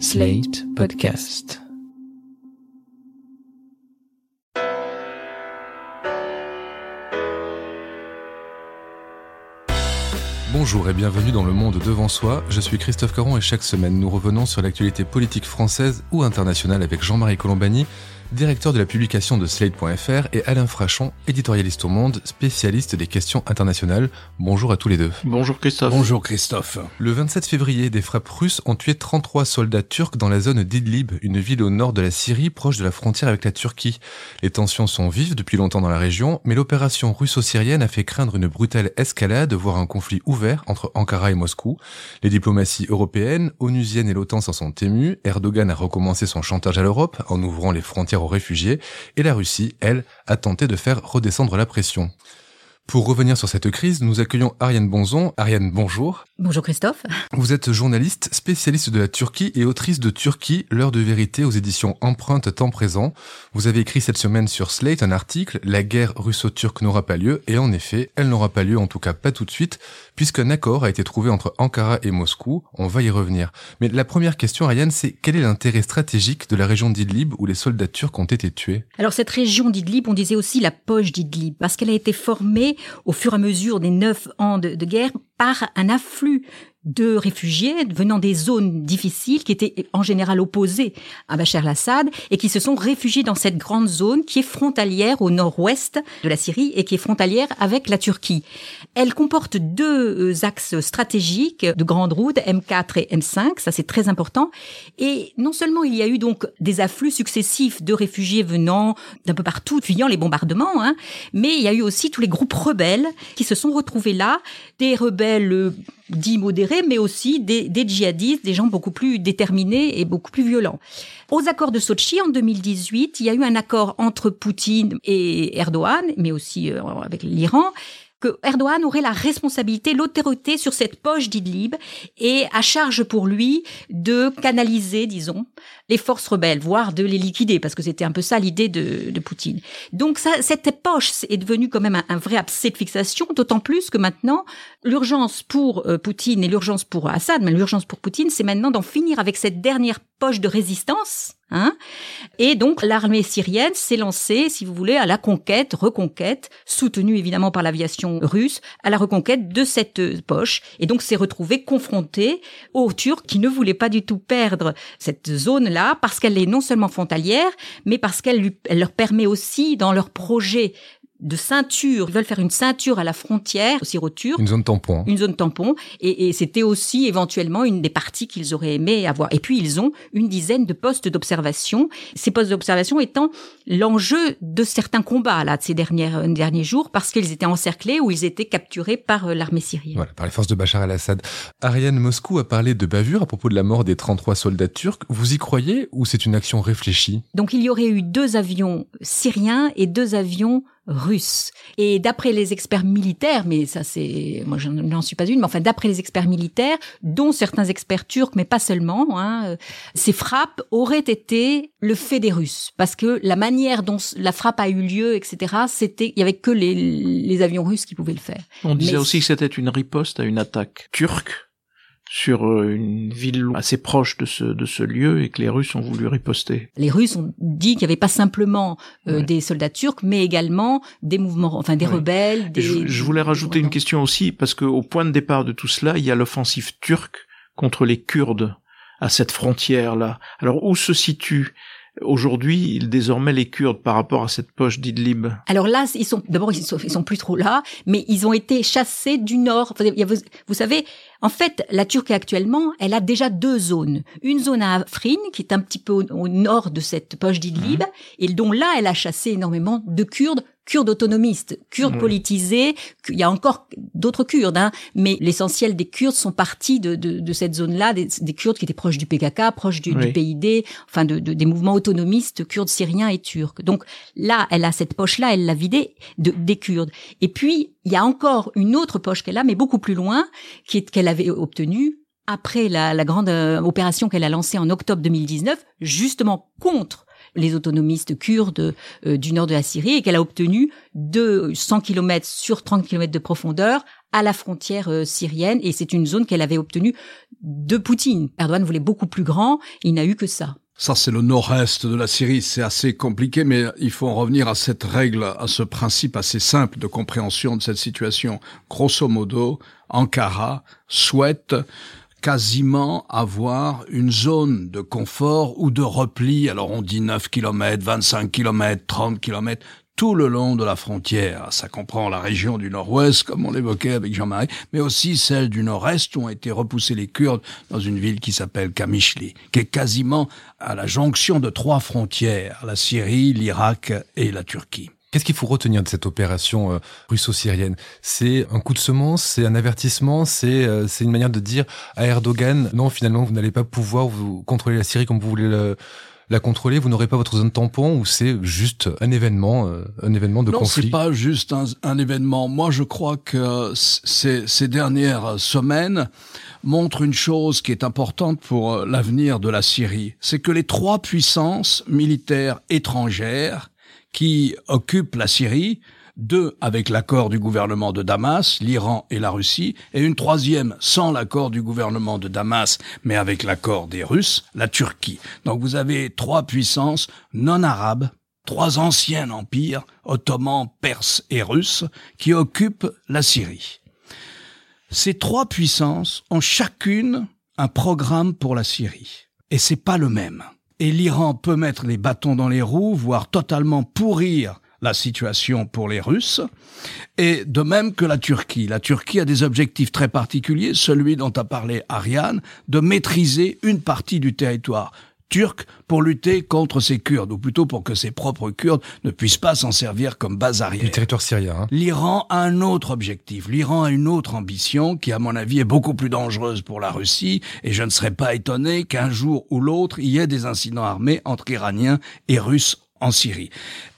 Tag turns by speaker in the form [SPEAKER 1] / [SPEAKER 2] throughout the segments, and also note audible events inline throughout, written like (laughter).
[SPEAKER 1] Slate Podcast.
[SPEAKER 2] Bonjour et bienvenue dans Le Monde Devant Soi. Je suis Christophe Caron et chaque semaine nous revenons sur l'actualité politique française ou internationale avec Jean-Marie Colombani directeur de la publication de Slate.fr, et Alain Frachon, éditorialiste au Monde, spécialiste des questions internationales. Bonjour à tous les deux.
[SPEAKER 3] Bonjour Christophe.
[SPEAKER 4] Bonjour Christophe.
[SPEAKER 2] Le 27 février, des frappes russes ont tué 33 soldats turcs dans la zone d'Idlib, une ville au nord de la Syrie, proche de la frontière avec la Turquie. Les tensions sont vives depuis longtemps dans la région, mais l'opération russo-syrienne a fait craindre une brutale escalade, voire un conflit ouvert entre Ankara et Moscou. Les diplomaties européennes, onusiennes et l'OTAN s'en sont émues. Erdogan a recommencé son chantage à l'Europe en ouvrant les frontières aux réfugiés, et la Russie, elle, a tenté de faire redescendre la pression. Pour revenir sur cette crise, nous accueillons Ariane Bonzon. Ariane, bonjour.
[SPEAKER 5] Bonjour Christophe.
[SPEAKER 2] Vous êtes journaliste, spécialiste de la Turquie et autrice de Turquie, l'heure de vérité aux éditions Empreinte Temps Présent. Vous avez écrit cette semaine sur Slate un article, La guerre russo-turque n'aura pas lieu, et en effet, elle n'aura pas lieu, en tout cas pas tout de suite, puisqu'un accord a été trouvé entre Ankara et Moscou. On va y revenir. Mais la première question, Ariane, c'est quel est l'intérêt stratégique de la région d'Idlib où les soldats turcs ont été tués?
[SPEAKER 5] Alors cette région d'Idlib, on disait aussi la poche d'Idlib, parce qu'elle a été formée au fur et à mesure des neuf ans de, guerre par un afflux de réfugiés venant des zones difficiles qui étaient en général opposées à Bachar al-Assad et qui se sont réfugiés dans cette grande zone qui est frontalière au nord-ouest de la Syrie et qui est frontalière avec la Turquie. Elle comporte deux euh, axes stratégiques de grande route, M4 et M5, ça c'est très important. Et non seulement il y a eu donc des afflux successifs de réfugiés venant d'un peu partout, fuyant les bombardements, hein, mais il y a eu aussi tous les groupes rebelles qui se sont retrouvés là, des rebelles euh, dits modérés, mais aussi des, des, djihadistes, des gens beaucoup plus déterminés et beaucoup plus violents. Aux accords de Sochi en 2018, il y a eu un accord entre Poutine et Erdogan, mais aussi euh, avec l'Iran, que Erdogan aurait la responsabilité, l'autorité sur cette poche d'Idlib et à charge pour lui de canaliser, disons, les forces rebelles, voire de les liquider, parce que c'était un peu ça l'idée de, Poutine. Donc cette poche est devenue quand même un, un vrai abcès de fixation, d'autant plus que maintenant, l'urgence pour euh, Poutine et l'urgence pour Assad, mais l'urgence pour Poutine, c'est maintenant d'en finir avec cette dernière poche de résistance. Hein. Et donc l'armée syrienne s'est lancée, si vous voulez, à la conquête, reconquête, soutenue évidemment par l'aviation russe, à la reconquête de cette euh, poche, et donc s'est retrouvée confrontée aux Turcs qui ne voulaient pas du tout perdre cette zone là parce qu'elle est non seulement frontalière, mais parce qu'elle leur permet aussi dans leur projet de ceinture. Ils veulent faire une ceinture à la frontière syro-turque.
[SPEAKER 2] Une zone tampon.
[SPEAKER 5] Une zone tampon. Et, et c'était aussi éventuellement une des parties qu'ils auraient aimé avoir. Et puis ils ont une dizaine de postes d'observation. Ces postes d'observation étant l'enjeu de certains combats là de ces dernières, euh, derniers jours parce qu'ils étaient encerclés ou ils étaient capturés par euh, l'armée syrienne.
[SPEAKER 2] Voilà, par les forces de Bachar el-Assad. Ariane Moscou a parlé de bavure à propos de la mort des 33 soldats turcs. Vous y croyez ou c'est une action réfléchie?
[SPEAKER 5] Donc il y aurait eu deux avions syriens et deux avions russe. Et d'après les experts militaires, mais ça c'est, moi je n'en suis pas une, mais enfin d'après les experts militaires, dont certains experts turcs, mais pas seulement, hein, ces frappes auraient été le fait des Russes, parce que la manière dont la frappe a eu lieu, etc., c'était, il y avait que les, les avions russes qui pouvaient le faire.
[SPEAKER 3] On disait mais aussi que c'était une riposte à une attaque turque sur une ville assez proche de ce, de ce lieu et que les Russes ont voulu riposter.
[SPEAKER 5] Les Russes ont dit qu'il n'y avait pas simplement euh, ouais. des soldats turcs, mais également des mouvements, enfin des ouais. rebelles. Des,
[SPEAKER 3] je, je, voulais rajouter une question aussi, parce qu'au point de départ de tout cela, il y a l'offensive turque contre les Kurdes à cette frontière-là. Alors où se situe Aujourd'hui, désormais, les Kurdes par rapport à cette poche d'Idlib?
[SPEAKER 5] Alors là, ils sont d'abord ils sont, ils sont plus trop là, mais ils ont été chassés du nord. Vous, vous savez, en fait, la Turquie actuellement, elle a déjà deux zones. Une zone à Afrin, qui est un petit peu au, au nord de cette poche d'Idlib, mmh. et dont là, elle a chassé énormément de Kurdes Kurdes autonomistes, Kurdes mmh. politisés. Il y a encore d'autres Kurdes, hein, mais l'essentiel des Kurdes sont partis de, de, de cette zone-là, des, des, Kurdes qui étaient proches du PKK, proches du, oui. du PID, enfin de, des mouvements autonomistes kurdes, syriens et turcs. Donc là, elle a cette poche-là, elle l'a vidée des Kurdes. Et puis il y a encore une autre poche qu'elle a, mais beaucoup plus loin, qui est qu'elle avait obtenue après la, grande euh, opération qu'elle a lancée en octobre 2019, justement contre les autonomistes kurdes euh, du nord de la Syrie et qu'elle a obtenu de 100 km sur 30 km de profondeur à la frontière euh, syrienne et c'est une zone qu'elle avait obtenue de Poutine. Erdogan voulait beaucoup plus grand, il n'a eu que ça.
[SPEAKER 4] Ça, c'est le nord-est de la Syrie. C'est assez compliqué, mais il faut en revenir à cette règle, à ce principe assez simple de compréhension de cette situation. Grosso modo, Ankara souhaite quasiment avoir une zone de confort ou de repli. Alors on dit 9 km, 25 km, 30 km, tout le long de la frontière. Ça comprend la région du nord-ouest, comme on l'évoquait avec Jean-Marie, mais aussi celle du nord-est où ont été repoussés les Kurdes dans une ville qui s'appelle Kamishli, qui est quasiment à la jonction de trois frontières, la Syrie, l'Irak et la Turquie.
[SPEAKER 2] Qu'est-ce qu'il faut retenir de cette opération euh, russo-syrienne? C'est un coup de semence, c'est un avertissement, c'est euh, une manière de dire à Erdogan non finalement vous n'allez pas pouvoir contrôler la Syrie comme vous voulez le la contrôler, vous n'aurez pas votre zone tampon ou c'est juste un événement, euh, un événement de
[SPEAKER 4] non,
[SPEAKER 2] conflit
[SPEAKER 4] c'est pas juste un, un, événement. Moi, je crois que ces, ces dernières semaines montrent une chose qui est importante pour euh, l'avenir de la Syrie, c'est que les trois puissances militaires étrangères qui occupent la Syrie deux avec l'accord du gouvernement de Damas, l'Iran et la Russie, et une troisième sans l'accord du gouvernement de Damas, mais avec l'accord des Russes, la Turquie. Donc vous avez trois puissances non arabes, trois anciens empires, ottomans, perses et russes, qui occupent la Syrie. Ces trois puissances ont chacune un programme pour la Syrie. Et c'est pas le même. Et l'Iran peut mettre les bâtons dans les roues, voire totalement pourrir la situation pour les Russes, et de même que la Turquie. La Turquie a des objectifs très particuliers, celui dont a parlé Ariane, de maîtriser une partie du territoire turc pour lutter contre ces Kurdes, ou plutôt pour que ses propres Kurdes ne puissent pas s'en servir comme base arrière.
[SPEAKER 2] Du territoire syrien. Hein.
[SPEAKER 4] L'Iran a un autre objectif. L'Iran a une autre ambition qui, à mon avis, est beaucoup plus dangereuse pour la Russie, et je ne serais pas étonné qu'un jour ou l'autre, il y ait des incidents armés entre Iraniens et Russes en Syrie.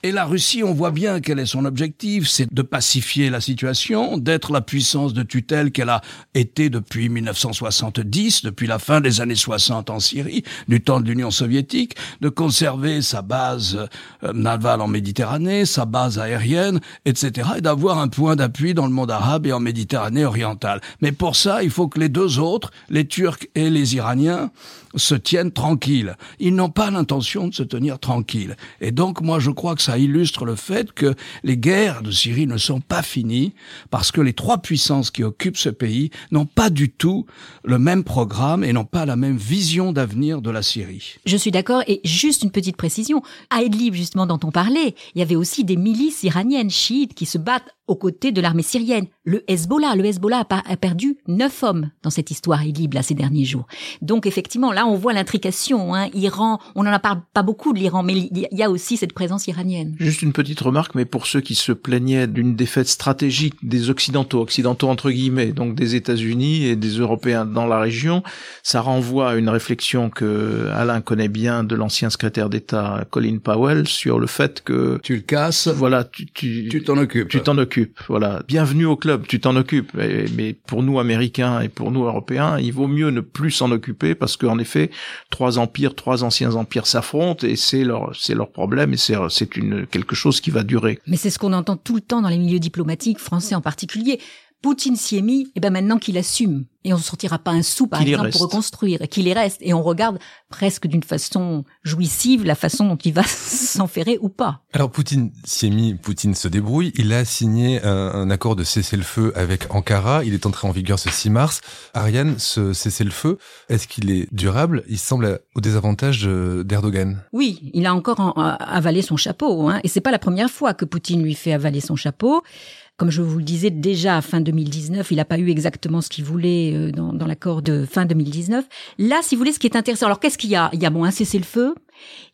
[SPEAKER 4] Et la Russie, on voit bien quel est son objectif, c'est de pacifier la situation, d'être la puissance de tutelle qu'elle a été depuis 1970, depuis la fin des années 60 en Syrie, du temps de l'Union soviétique, de conserver sa base euh, navale en Méditerranée, sa base aérienne, etc., et d'avoir un point d'appui dans le monde arabe et en Méditerranée orientale. Mais pour ça, il faut que les deux autres, les Turcs et les Iraniens, se tiennent tranquilles. Ils n'ont pas l'intention de se tenir tranquilles. Et donc, moi, je crois que ça illustre le fait que les guerres de Syrie ne sont pas finies parce que les trois puissances qui occupent ce pays n'ont pas du tout le même programme et n'ont pas la même vision d'avenir de la Syrie.
[SPEAKER 5] Je suis d'accord. Et juste une petite précision. À Idlib, justement, dont on parlait, il y avait aussi des milices iraniennes chiites qui se battent aux côtés de l'armée syrienne. Le Hezbollah, le Hezbollah a, perdu neuf hommes dans cette histoire Idlib là ces derniers jours. Donc effectivement, là on voit l'intrication. Hein. Iran, on n'en parle pas beaucoup de l'Iran, mais il y a aussi cette présence iranienne.
[SPEAKER 3] Juste une petite remarque, mais pour ceux qui se plaignaient d'une défaite stratégique des Occidentaux, Occidentaux entre guillemets, donc des États-Unis et des Européens dans la région, ça renvoie à une réflexion que Alain connaît bien de l'ancien secrétaire d'État Colin Powell sur le fait que
[SPEAKER 4] tu le casses,
[SPEAKER 3] voilà, tu
[SPEAKER 4] tu t'en occupes,
[SPEAKER 3] tu t'en occupes voilà, bienvenue au club, tu t'en occupes. Mais pour nous Américains et pour nous Européens, il vaut mieux ne plus s'en occuper parce qu'en effet, trois empires, trois anciens empires s'affrontent et c'est leur, c'est leur problème et c'est, c'est une quelque chose qui va durer.
[SPEAKER 5] Mais c'est ce qu'on entend tout le temps dans les milieux diplomatiques français en particulier. Poutine s'y est mis, et ben maintenant qu'il assume et on ne sortira pas un sou par exemple pour reconstruire et qu'il y reste et on regarde presque d'une façon jouissive la façon dont il va (laughs) s'enferrer ou pas.
[SPEAKER 2] Alors Poutine s'y est mis, Poutine se débrouille, il a signé un, un accord de cessez-le-feu avec Ankara, il est entré en vigueur ce 6 mars. Ariane, ce cessez-le-feu, est-ce qu'il est durable? Il semble au désavantage d'Erdogan.
[SPEAKER 5] Oui, il a encore avalé son chapeau hein, et c'est pas la première fois que Poutine lui fait avaler son chapeau. Comme je vous le disais déjà à fin 2019, il n'a pas eu exactement ce qu'il voulait euh, dans, dans l'accord de fin 2019. Là, si vous voulez, ce qui est intéressant, alors qu'est-ce qu'il y a? Il y a bon un cessez-le-feu,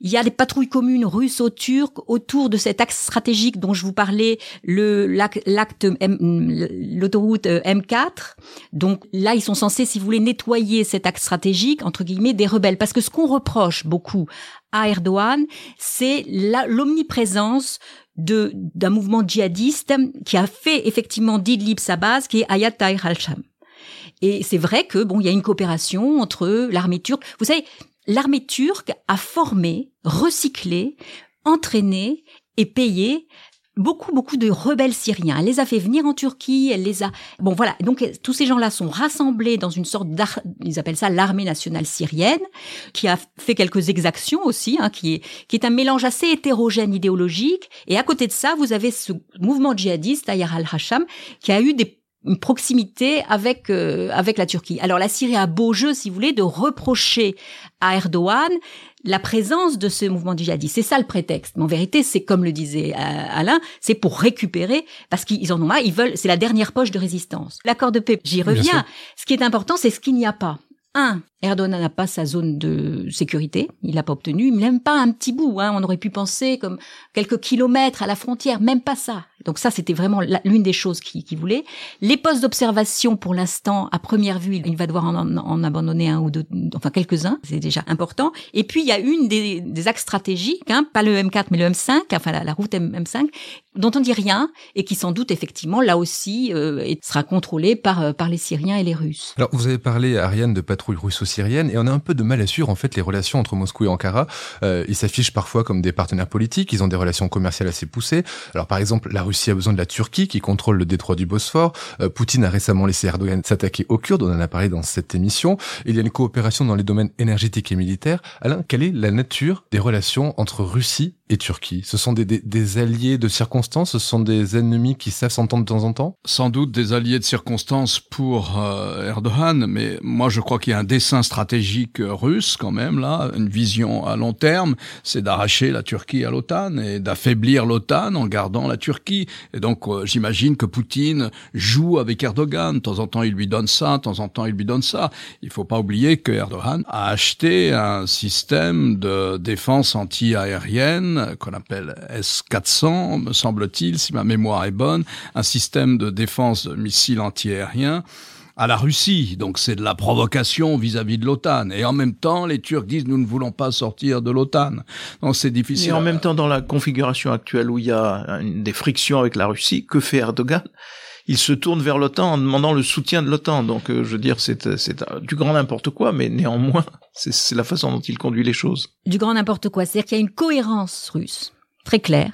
[SPEAKER 5] il y a des patrouilles communes russo-turques autour de cet axe stratégique dont je vous parlais, l'autoroute euh, M4. Donc là, ils sont censés, si vous voulez, nettoyer cet axe stratégique entre guillemets des rebelles, parce que ce qu'on reproche beaucoup à Erdogan, c'est l'omniprésence d'un mouvement djihadiste qui a fait effectivement d'Idlib sa base, qui est Ayat Tahrir al-Sham. Et c'est vrai que bon, il y a une coopération entre l'armée turque. Vous savez, l'armée turque a formé, recyclé, entraîné et payé beaucoup, beaucoup de rebelles syriens. Elle les a fait venir en Turquie, elle les a... Bon, voilà. Donc, tous ces gens-là sont rassemblés dans une sorte d'ar... Ils appellent ça l'armée nationale syrienne, qui a fait quelques exactions aussi, hein, qui, est, qui est un mélange assez hétérogène idéologique. Et à côté de ça, vous avez ce mouvement djihadiste, Ayar al-Hasham, qui a eu des une proximité avec euh, avec la Turquie. Alors la Syrie a beau jeu, si vous voulez, de reprocher à Erdogan la présence de ce mouvement djihadiste. C'est ça le prétexte. Mais en vérité, c'est comme le disait euh, Alain, c'est pour récupérer, parce qu'ils en ont marre, ils veulent, c'est la dernière poche de résistance. L'accord de paix, j'y reviens. Ce qui est important, c'est ce qu'il n'y a pas. Un, Erdogan n'a pas sa zone de sécurité, il l'a pas obtenu, même pas un petit bout. Hein. On aurait pu penser comme quelques kilomètres à la frontière, même pas ça. Donc ça, c'était vraiment l'une des choses qu'il qui voulait. Les postes d'observation, pour l'instant, à première vue, il va devoir en, abandonner un ou deux, enfin quelques-uns, c'est déjà important. Et puis, il y a une des, axes stratégiques, hein, pas le M4, mais le M5, enfin la, route M5, dont on dit rien, et qui sans doute, effectivement, là aussi, euh, sera contrôlée par, euh, par les Syriens et les Russes.
[SPEAKER 2] Alors, vous avez parlé, Ariane, de patrouille russo-syrienne, et on a un peu de mal à suivre, en fait, les relations entre Moscou et Ankara. Euh, ils s'affichent parfois comme des partenaires politiques, ils ont des relations commerciales assez poussées. Alors, par exemple, la Russie a besoin de la Turquie qui contrôle le détroit du Bosphore. Euh, Poutine a récemment laissé Erdogan s'attaquer aux Kurdes, on en a parlé dans cette émission. Il y a une coopération dans les domaines énergétiques et militaires. Alain, quelle est la nature des relations entre Russie et Turquie Ce sont des, des, alliés de circonstances Ce sont des ennemis qui savent s'entendre de temps en temps?
[SPEAKER 4] Sans doute des alliés de circonstances pour euh, Erdogan, mais moi je crois qu'il y a un dessin stratégique russe quand même là, une vision à long terme, c'est d'arracher la Turquie à l'OTAN et d'affaiblir l'OTAN en gardant la Turquie. Et donc euh, j'imagine que Poutine joue avec Erdogan. De temps en temps il lui donne ça, de temps en temps il lui donne ça. Il faut pas oublier que Erdogan a acheté un système de défense anti-aérienne qu'on appelle S-400, me semble-t-il, si ma mémoire est bonne, un système de défense de missiles anti-aériens à la Russie. Donc c'est de la provocation vis-à-vis de l'OTAN. Et en même temps, les Turcs disent nous ne voulons pas sortir de l'OTAN. Donc c'est difficile.
[SPEAKER 3] Et en même temps, dans la configuration actuelle où il y a des frictions avec la Russie, que fait Erdogan? Il se tourne vers l'OTAN en demandant le soutien de l'OTAN. Donc, euh, je veux dire, c'est du grand n'importe quoi, mais néanmoins, (laughs) c'est la façon dont il conduit les choses.
[SPEAKER 5] Du grand n'importe quoi, c'est-à-dire qu'il y a une cohérence russe très claire,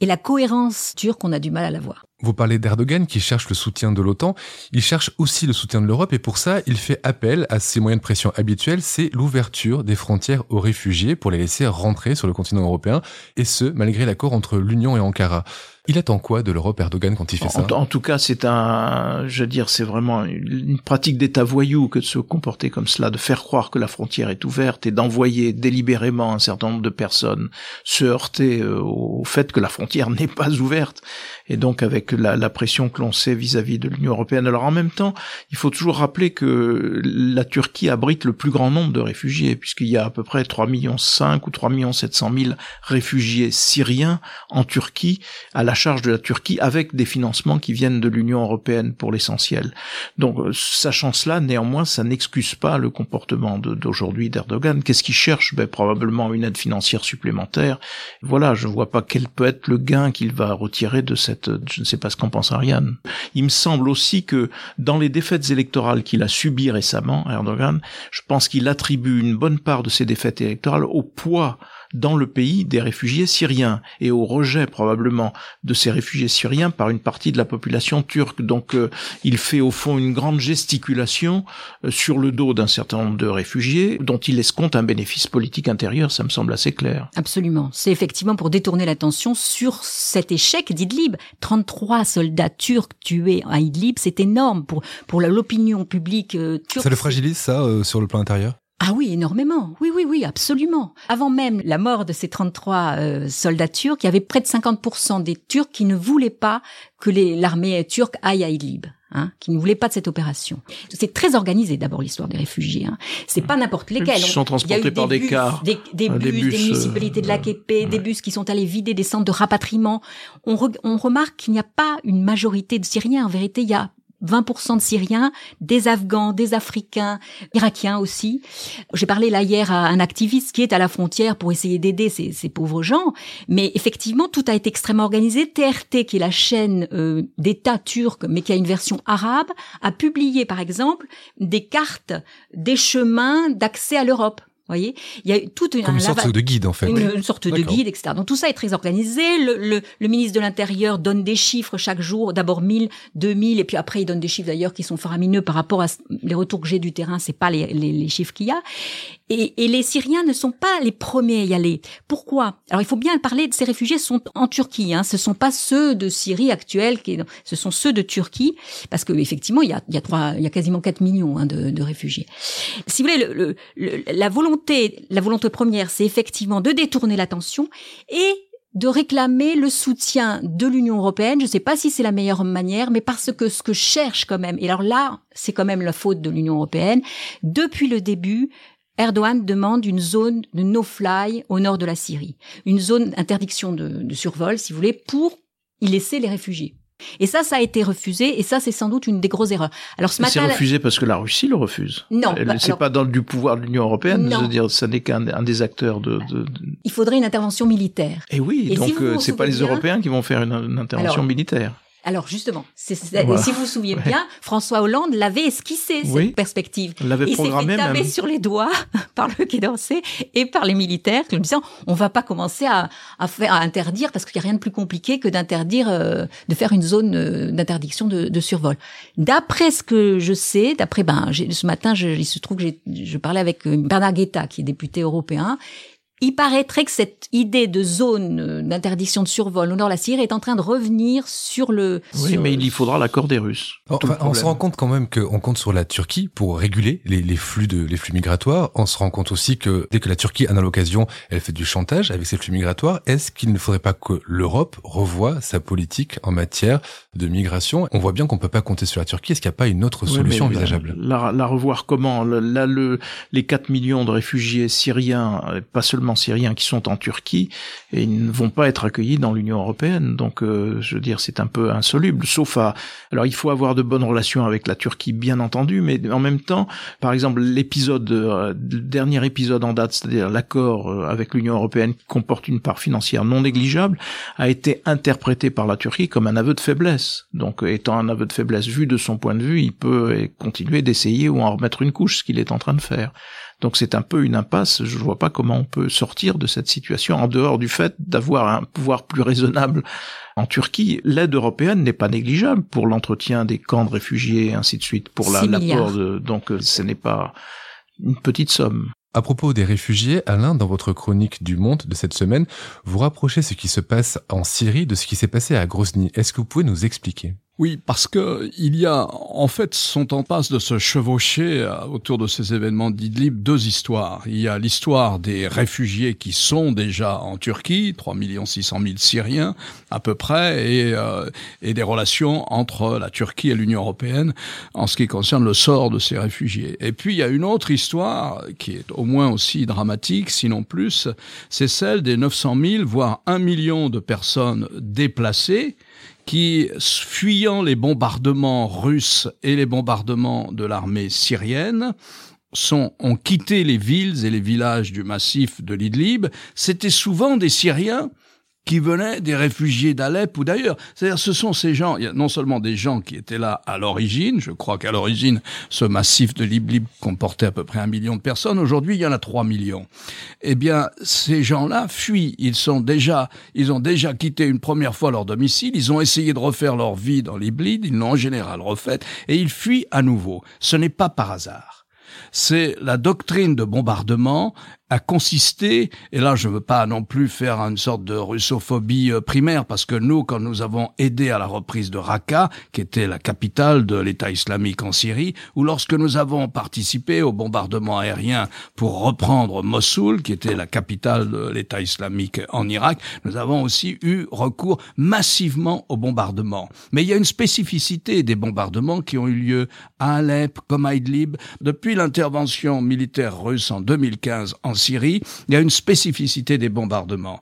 [SPEAKER 5] et la cohérence turque, on a du mal à la voir.
[SPEAKER 2] Vous parlez d'Erdogan qui cherche le soutien de l'OTAN, il cherche aussi le soutien de l'Europe et pour ça, il fait appel à ses moyens de pression habituels, c'est l'ouverture des frontières aux réfugiés pour les laisser rentrer sur le continent européen, et ce, malgré l'accord entre l'Union et Ankara. Il attend quoi de l'Europe, Erdogan, quand il fait ça
[SPEAKER 3] en, tout cas, c'est un, je veux dire, c'est vraiment une pratique d'État voyou que de se comporter comme cela, de faire croire que la frontière est ouverte et d'envoyer délibérément un certain nombre de personnes se heurter euh, au fait que la frontière (laughs) n'est pas ouverte. Et donc, avec la, la pression que l'on sait vis-à-vis de l'Union européenne. Alors, en même temps, il faut toujours rappeler que la Turquie abrite le plus grand nombre de réfugiés, puisqu'il y a à peu près 3 millions 5 ou 3 millions 700 000 réfugiés syriens en Turquie à la charge de la Turquie avec des financements qui viennent de l'Union européenne pour l'essentiel. Donc, euh, sachant cela, néanmoins, ça n'excuse pas le comportement d'aujourd'hui d'Erdogan. Qu'est-ce qu'il cherche? Ben, Probablement une aide financière supplémentaire. Voilà, je ne vois pas quel peut être le gain qu'il va retirer de cette... Je ne sais pas ce qu'en pense Ariane. Il me semble aussi que dans les défaites électorales qu'il a subies récemment, Erdogan, je pense qu'il attribue une bonne part de ces défaites électorales au poids dans le pays des réfugiés syriens et au rejet probablement de ces réfugiés syriens par une partie de la population turque. Donc euh, il fait au fond une grande gesticulation euh, sur le dos d'un certain nombre de réfugiés dont il escompte un bénéfice politique intérieur, ça me semble assez clair.
[SPEAKER 5] Absolument. C'est effectivement pour détourner l'attention sur cet échec d'Idlib. 33 soldats turcs tués à Idlib, c'est énorme pour, pour l'opinion publique euh, turque.
[SPEAKER 2] Ça le fragilise ça sur le plan intérieur?
[SPEAKER 5] Ah oui, énormément. Oui, oui, oui, absolument. Avant même la mort de ces 33 euh, soldats turcs, il y avait près de 50% des Turcs qui ne voulaient pas que l'armée turque aille à Idlib. Hein, qui ne voulaient pas de cette opération. C'est très organisé d'abord l'histoire des réfugiés. Hein. C'est pas n'importe lesquels.
[SPEAKER 3] Ils sont transportés par des, cars,
[SPEAKER 5] des, des, bus, des, municipalités de l'AKP, des bus qui sont allés vider des centres de rapatriement. On, on remarque qu'il n'y a pas une majorité de Syriens. En vérité, il y a 20% de Syriens, des Afghans, des Africains, Irakiens aussi. J'ai parlé là hier à un activiste qui est à la frontière pour essayer d'aider ces, pauvres gens, mais effectivement tout a été extrêmement organisé. TRT, qui est la chaîne euh, d'État turc, mais qui a une version arabe, a publié par exemple des cartes des chemins d'accès à l'Europe voyez, il y a toute une,
[SPEAKER 2] Comme une sorte de guide en fait.
[SPEAKER 5] Une, une sorte de guide, etc. Donc tout ça est très organisé. Le, le, le ministre de l'Intérieur donne des chiffres chaque jour, d'abord 1000, 2000, et puis après il donne des chiffres d'ailleurs qui sont faramineux par rapport à les retours que j'ai du terrain. C'est pas les, les, les chiffres qu'il y a. Et, et, les Syriens ne sont pas les premiers à y aller. Pourquoi? Alors il faut bien parler de ces réfugiés sont en Turquie. Hein. Ce sont pas ceux de Syrie actuelle, qui, ce sont ceux de Turquie, parce que effectivement il y a, trois, il y a quasiment 4 millions hein, de, de, réfugiés. Si vous voulez, le, le, la volonté, la volonté première, c'est effectivement de détourner l'attention et de réclamer le soutien de l'Union européenne. Je ne sais pas si c'est la meilleure manière, mais parce que ce que cherche quand même, et alors là, c'est quand même la faute de l'Union européenne, depuis le début, Erdogan demande une zone de no-fly au nord de la Syrie, une zone d'interdiction de, de, survol, si vous voulez, pour y laisser les réfugiés. Et ça, ça a été refusé, et ça, c'est sans doute une des grosses erreurs.
[SPEAKER 3] Alors ce matin, c'est refusé parce que la Russie le refuse.
[SPEAKER 5] Non,
[SPEAKER 3] bah, c'est pas dans du pouvoir de l'Union européenne. Je veux dire, ça n'est qu'un des acteurs de, de, de,
[SPEAKER 5] Il faudrait une intervention militaire.
[SPEAKER 3] Et oui, et donc si euh, c'est pas les Européens qui vont faire une, une intervention
[SPEAKER 5] Alors,
[SPEAKER 3] militaire.
[SPEAKER 5] Alors justement, voilà. si vous vous souvenez bien, François Hollande l'avait esquissé cette perspective.
[SPEAKER 3] L'avait
[SPEAKER 5] Il
[SPEAKER 3] programmé
[SPEAKER 5] s'est fait
[SPEAKER 3] même.
[SPEAKER 5] sur les doigts (laughs) par le Quai d'Orsay et par les militaires, en disant on va pas commencer à, à faire à interdire parce qu'il y a rien de plus compliqué que d'interdire euh, de faire une zone euh, d'interdiction de, de, survol. D'après ce que je sais, d'après ben ce matin, je, il se trouve que je parlais avec euh, Bernard Guetta qui est député européen il paraîtrait que cette idée de zone d'interdiction de survol au nord de la Syrie est en train de revenir sur le.
[SPEAKER 3] Oui,
[SPEAKER 5] sur
[SPEAKER 3] mais il y faudra l'accord des Russes.
[SPEAKER 2] Enfin, on se rend compte quand même qu'on compte sur la Turquie pour réguler les, les, flux de les flux migratoires. On se rend compte aussi que dès que la Turquie en a l'occasion, elle fait du chantage avec ses flux migratoires. Est-ce qu'il ne faudrait pas que l'Europe revoie sa politique en matière de migration? On voit bien qu'on peut pas compter sur la Turquie. Est-ce qu'il n'y a pas une autre solution
[SPEAKER 3] oui,
[SPEAKER 2] envisageable?
[SPEAKER 3] la, la, la, revoir comment? Là, le, les 4 millions de réfugiés syriens, pas seulement syriens qui sont en Turquie et ils ne vont pas être accueillis dans l'Union européenne. Donc, euh, je veux dire, c'est un peu insoluble. Sauf à, alors, il faut avoir de bonnes relations avec la Turquie, bien entendu, mais en même temps, par exemple, l'épisode, euh, dernier épisode en date, c'est-à-dire l'accord euh, avec l'Union européenne qui comporte une part financière non négligeable, a été interprété par la Turquie comme un aveu de faiblesse. Donc, étant un aveu de faiblesse vu de son point de vue, il peut continuer d'essayer ou en remettre une couche, ce qu'il est en train de faire. Donc c'est un peu une impasse. Je ne vois pas comment on peut sortir de cette situation en dehors du fait d'avoir un pouvoir plus raisonnable en Turquie. L'aide européenne n'est pas négligeable pour l'entretien des camps de réfugiés et ainsi de suite, pour l'apport de. Donc ce n'est pas une petite somme.
[SPEAKER 2] À propos des réfugiés, Alain, dans votre chronique du Monde de cette semaine, vous rapprochez ce qui se passe en Syrie de ce qui s'est passé à Grozny. Est-ce que vous pouvez nous expliquer?
[SPEAKER 4] Oui, parce que il y a, en fait, sont en passe de se chevaucher autour de ces événements d'Idlib deux histoires. Il y a l'histoire des réfugiés qui sont déjà en Turquie, 3 600 000 Syriens à peu près, et, euh, et des relations entre la Turquie et l'Union européenne en ce qui concerne le sort de ces réfugiés. Et puis il y a une autre histoire qui est au moins aussi dramatique, sinon plus, c'est celle des 900 000, voire 1 million de personnes déplacées qui, fuyant les bombardements russes et les bombardements de l'armée syrienne, ont quitté les villes et les villages du massif de l'Idlib, c'était souvent des Syriens qui venaient des réfugiés d'Alep ou d'ailleurs. C'est-à-dire, ce sont ces gens, il y a non seulement des gens qui étaient là à l'origine, je crois qu'à l'origine, ce massif de Liblib comportait à peu près un million de personnes, aujourd'hui, il y en a trois millions. Eh bien, ces gens-là fuient, ils sont déjà, ils ont déjà quitté une première fois leur domicile, ils ont essayé de refaire leur vie dans Liblib, ils l'ont en général refaite, et ils fuient à nouveau. Ce n'est pas par hasard. C'est la doctrine de bombardement a consisté, et là je ne veux pas non plus faire une sorte de russophobie primaire, parce que nous, quand nous avons aidé à la reprise de Raqqa, qui était la capitale de l'État islamique en Syrie, ou lorsque nous avons participé au bombardement aérien pour reprendre Mossoul, qui était la capitale de l'État islamique en Irak, nous avons aussi eu recours massivement au bombardement. Mais il y a une spécificité des bombardements qui ont eu lieu à Alep, comme à Idlib, depuis l'intervention militaire russe en 2015 en Syrie, il y a une spécificité des bombardements.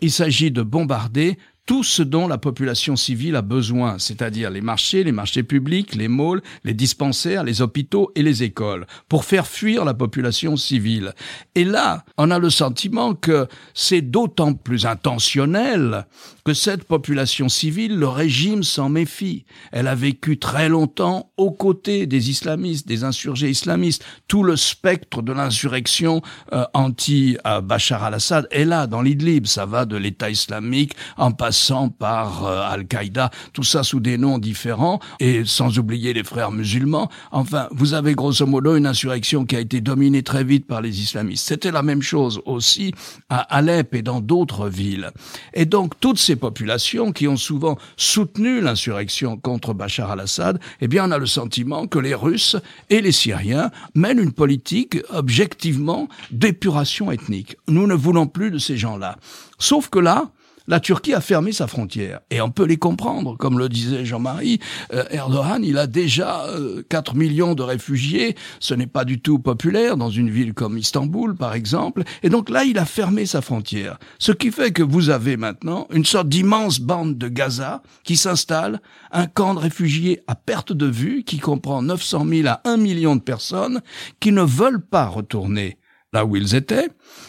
[SPEAKER 4] Il s'agit de bombarder tout ce dont la population civile a besoin, c'est-à-dire les marchés, les marchés publics, les malls, les dispensaires, les hôpitaux et les écoles, pour faire fuir la population civile. Et là, on a le sentiment que c'est d'autant plus intentionnel que cette population civile, le régime s'en méfie. Elle a vécu très longtemps aux côtés des islamistes, des insurgés islamistes. Tout le spectre de l'insurrection euh, anti-Bachar al-Assad est là, dans l'Idlib. Ça va de l'État islamique en passant par euh, Al-Qaïda, tout ça sous des noms différents, et sans oublier les frères musulmans. Enfin, vous avez grosso modo une insurrection qui a été dominée très vite par les islamistes. C'était la même chose aussi à Alep et dans d'autres villes. Et donc, toutes ces populations qui ont souvent soutenu l'insurrection contre Bachar al-Assad, eh bien, on a le sentiment que les Russes et les Syriens mènent une politique objectivement d'épuration ethnique. Nous ne voulons plus de ces gens-là. Sauf que là, la Turquie a fermé sa frontière. Et on peut les comprendre. Comme le disait Jean-Marie, euh, Erdogan, il a déjà 4 euh, millions de réfugiés. Ce n'est pas du tout populaire dans une ville comme Istanbul, par exemple. Et donc là, il a fermé sa frontière. Ce qui fait que vous avez maintenant une sorte d'immense bande de Gaza qui s'installe, un camp de réfugiés à perte de vue qui comprend 900 000 à 1 million de personnes qui ne veulent pas retourner là où ils étaient,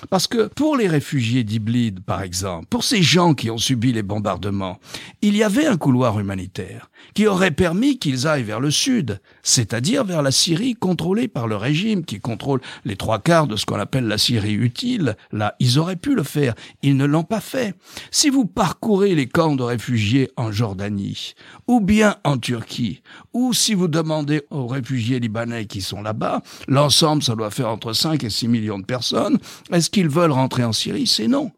[SPEAKER 4] parce que pour les réfugiés d'Iblid, par exemple, pour ces gens qui ont subi les bombardements, il y avait un couloir humanitaire qui aurait permis qu'ils aillent vers le sud, c'est-à-dire vers la Syrie contrôlée par le régime qui contrôle les trois quarts de ce qu'on appelle la Syrie utile. Là, ils auraient pu le faire. Ils ne l'ont pas fait. Si vous parcourez les camps de réfugiés en Jordanie, ou bien en Turquie, ou si vous demandez aux réfugiés libanais qui sont là-bas, l'ensemble, ça doit faire entre 5 et 6 millions de personnes, est-ce qu'ils veulent rentrer en Syrie? C'est non.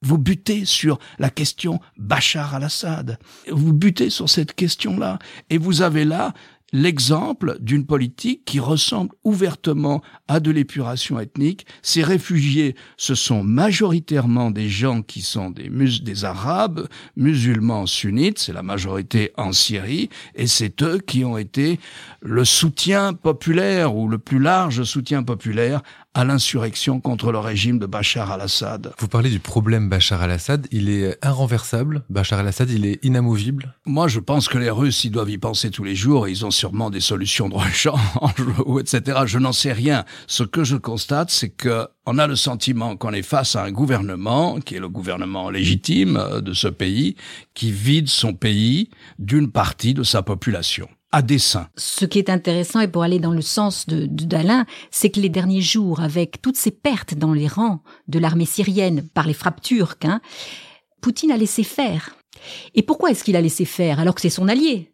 [SPEAKER 4] Vous butez sur la question Bachar al-Assad. Vous butez sur cette question-là. Et vous avez là l'exemple d'une politique qui ressemble ouvertement à de l'épuration ethnique. Ces réfugiés, ce sont majoritairement des gens qui sont des, des Arabes, musulmans sunnites, c'est la majorité en Syrie, et c'est eux qui ont été le soutien populaire ou le plus large soutien populaire à l'insurrection contre le régime de Bachar al-Assad.
[SPEAKER 2] Vous parlez du problème Bachar al-Assad, il est inrenversable, Bachar al-Assad, il est inamovible
[SPEAKER 4] Moi, je pense que les Russes, ils doivent y penser tous les jours, ils ont sûrement des solutions de rechange, (laughs) etc. Je n'en sais rien. Ce que je constate, c'est que on a le sentiment qu'on est face à un gouvernement, qui est le gouvernement légitime de ce pays, qui vide son pays d'une partie de sa population
[SPEAKER 5] Ce qui est intéressant, et pour aller dans le sens de d'Alain, c'est que les derniers jours, avec toutes ces pertes dans les rangs de l'armée syrienne par les frappes turques, hein, Poutine a laissé faire. Et pourquoi est-ce qu'il a laissé faire alors que c'est son allié?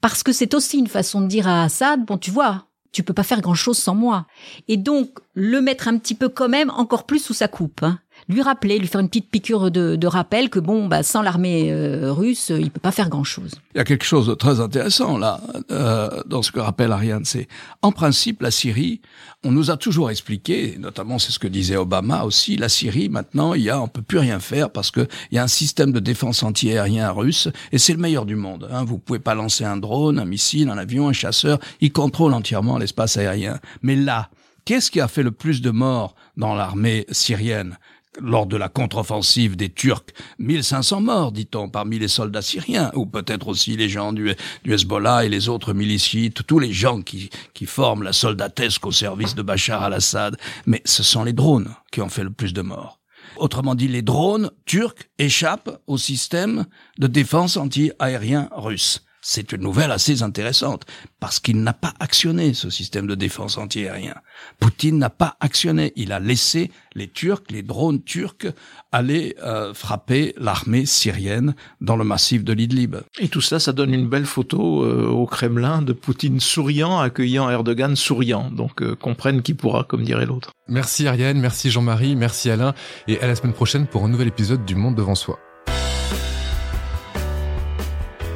[SPEAKER 5] Parce que c'est aussi une façon de dire à Assad, bon tu vois, tu peux pas faire grand-chose sans moi. Et donc le mettre un petit peu quand même encore plus sous sa coupe. Hein lui rappeler, lui faire une petite piqûre de, de rappel que bon, bah, sans l'armée euh, russe, il peut pas faire grand-chose.
[SPEAKER 4] Il y a quelque chose de très intéressant là euh, dans ce que rappelle Ariane. C'est en principe la Syrie. On nous a toujours expliqué, notamment c'est ce que disait Obama aussi, la Syrie maintenant, il y a, on peut plus rien faire parce que il y a un système de défense antiaérien russe et c'est le meilleur du monde. Hein. Vous pouvez pas lancer un drone, un missile, un avion, un chasseur. Il contrôle entièrement l'espace aérien. Mais là, Qu'est-ce qui a fait le plus de morts dans l'armée syrienne? Lors de la contre-offensive des Turcs, 1500 morts, dit-on, parmi les soldats syriens, ou peut-être aussi les gens du, Hezbollah et les autres milicites, tous les gens qui, qui forment la soldatesque au service de Bachar al-Assad. Mais ce sont les drones qui ont fait le plus de morts. Autrement dit, les drones turcs échappent au système de défense anti-aérien russe. C'est une nouvelle assez intéressante, parce qu'il n'a pas actionné ce système de défense antiaérien. Poutine n'a pas actionné, il a laissé les Turcs, les drones turcs, aller euh, frapper l'armée syrienne dans le massif de l'Idlib.
[SPEAKER 3] Et tout ça, ça donne une belle photo euh, au Kremlin de Poutine souriant, accueillant Erdogan souriant. Donc euh, comprenne qui pourra, comme dirait l'autre.
[SPEAKER 2] Merci Ariane, merci Jean-Marie, merci Alain, et à la semaine prochaine pour un nouvel épisode du Monde devant soi.